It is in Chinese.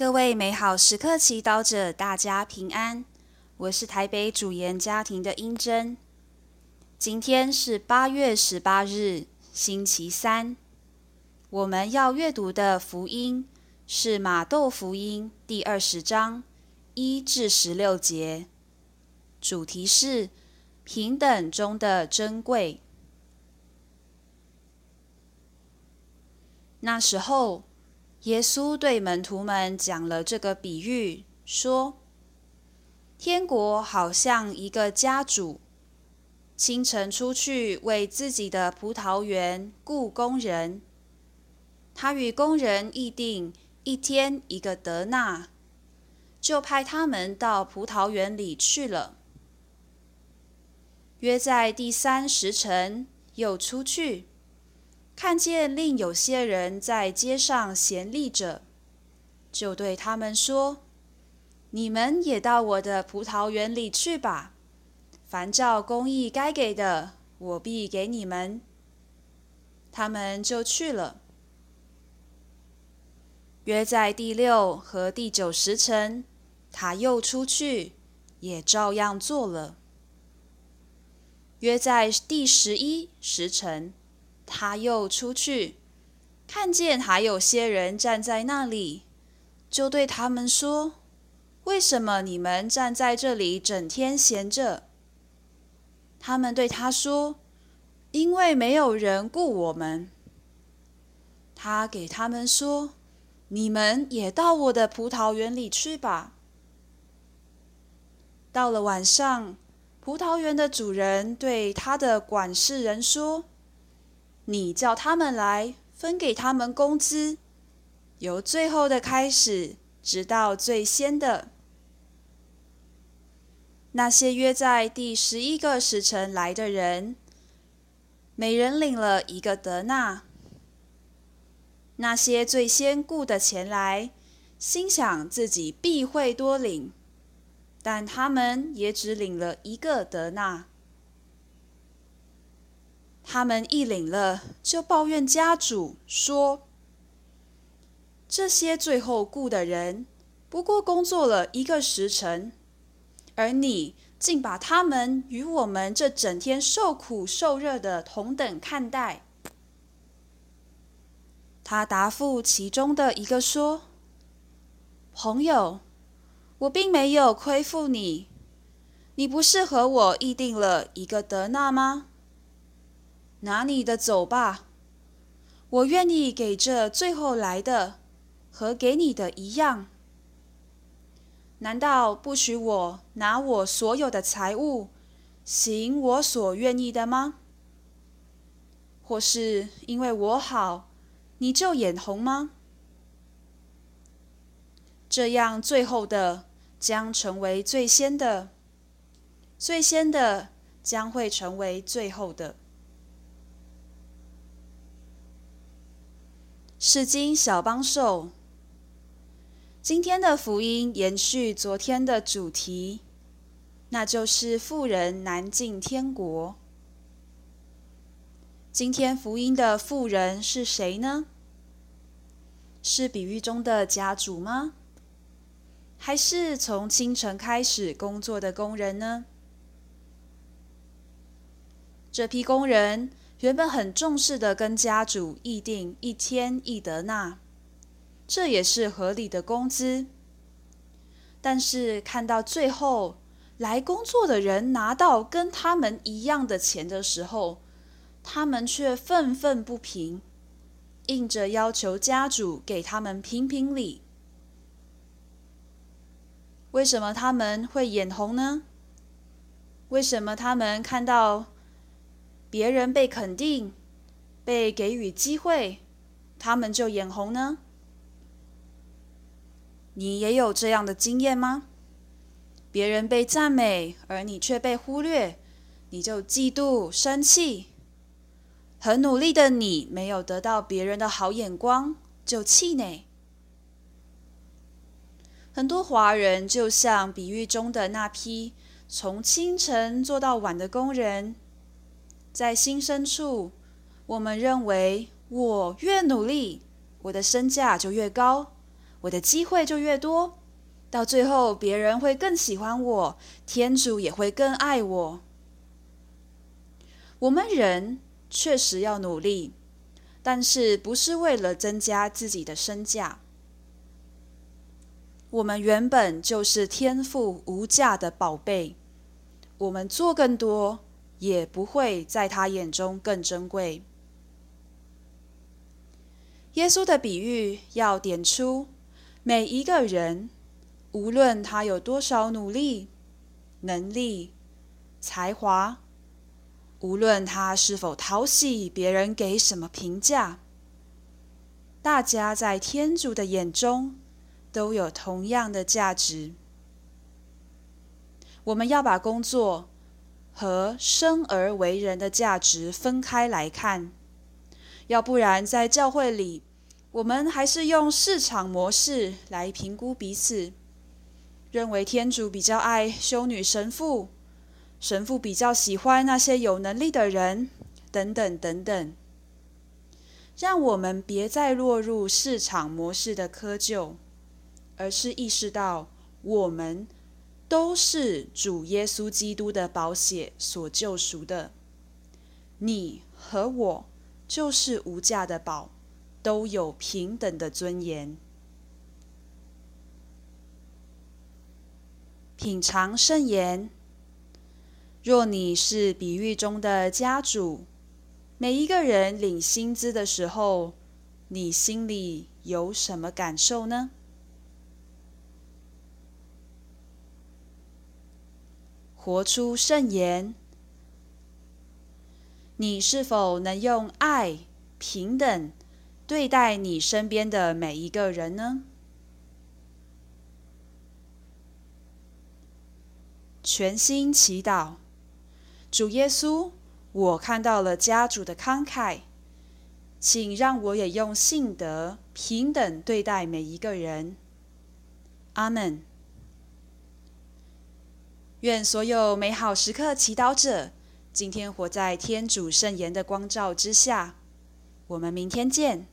各位美好时刻祈祷者，大家平安。我是台北主研家庭的英珍。今天是八月十八日，星期三。我们要阅读的福音是马窦福音第二十章一至十六节，主题是平等中的珍贵。那时候，耶稣对门徒们讲了这个比喻，说：“天国好像一个家主，清晨出去为自己的葡萄园雇工人。他与工人议定一天一个德纳，就派他们到葡萄园里去了。约在第三时辰，又出去。”看见另有些人在街上闲立着，就对他们说：“你们也到我的葡萄园里去吧，凡照公义该给的，我必给你们。”他们就去了。约在第六和第九时辰，他又出去，也照样做了。约在第十一时辰。他又出去，看见还有些人站在那里，就对他们说：“为什么你们站在这里整天闲着？”他们对他说：“因为没有人雇我们。”他给他们说：“你们也到我的葡萄园里去吧。”到了晚上，葡萄园的主人对他的管事人说。你叫他们来，分给他们工资，由最后的开始，直到最先的。那些约在第十一个时辰来的人，每人领了一个德纳。那些最先雇的前来，心想自己必会多领，但他们也只领了一个德纳。他们一领了，就抱怨家主说：“这些最后雇的人，不过工作了一个时辰，而你竟把他们与我们这整天受苦受热的同等看待。”他答复其中的一个说：“朋友，我并没有亏负你，你不是和我议定了一个德纳吗？”拿你的走吧，我愿意给这最后来的和给你的一样。难道不许我拿我所有的财物，行我所愿意的吗？或是因为我好，你就眼红吗？这样最后的将成为最先的，最先的将会成为最后的。是经小帮手，今天的福音延续昨天的主题，那就是富人难进天国。今天福音的富人是谁呢？是比喻中的家主吗？还是从清晨开始工作的工人呢？这批工人。原本很重视的跟家主议定一天一德纳，这也是合理的工资。但是看到最后来工作的人拿到跟他们一样的钱的时候，他们却愤愤不平，硬着要求家主给他们评评理。为什么他们会眼红呢？为什么他们看到别人被肯定、被给予机会，他们就眼红呢？你也有这样的经验吗？别人被赞美，而你却被忽略，你就嫉妒、生气。很努力的你，没有得到别人的好眼光，就气馁。很多华人就像比喻中的那批从清晨做到晚的工人。在心深处，我们认为我越努力，我的身价就越高，我的机会就越多，到最后别人会更喜欢我，天主也会更爱我。我们人确实要努力，但是不是为了增加自己的身价。我们原本就是天赋无价的宝贝，我们做更多，也不会在他眼中更珍贵。耶稣的比喻要点出，每一个人，无论他有多少努力、能力、才华，无论他是否讨喜别人给什么评价，大家在天主的眼中都有同样的价值。我们要把工作和生而为人的价值分开来看。要不然，在教会里，我们还是用市场模式来评估彼此，认为天主比较爱修女神父，神父比较喜欢那些有能力的人，等等等等。让我们别再落入市场模式的窠臼，而是意识到，我们都是主耶稣基督的宝血所救赎的，你和我。就是无价的宝，都有平等的尊严。品尝圣言。若你是比喻中的家主，每一个人领薪资的时候，你心里有什么感受呢？活出圣言。你是否能用爱平等对待你身边的每一个人呢？全心祈祷，主耶稣，我看到了家主的慷慨，请让我也用信德平等对待每一个人。阿门。愿所有美好时刻祈祷者，今天活在天主圣言的光照之下，我们明天见。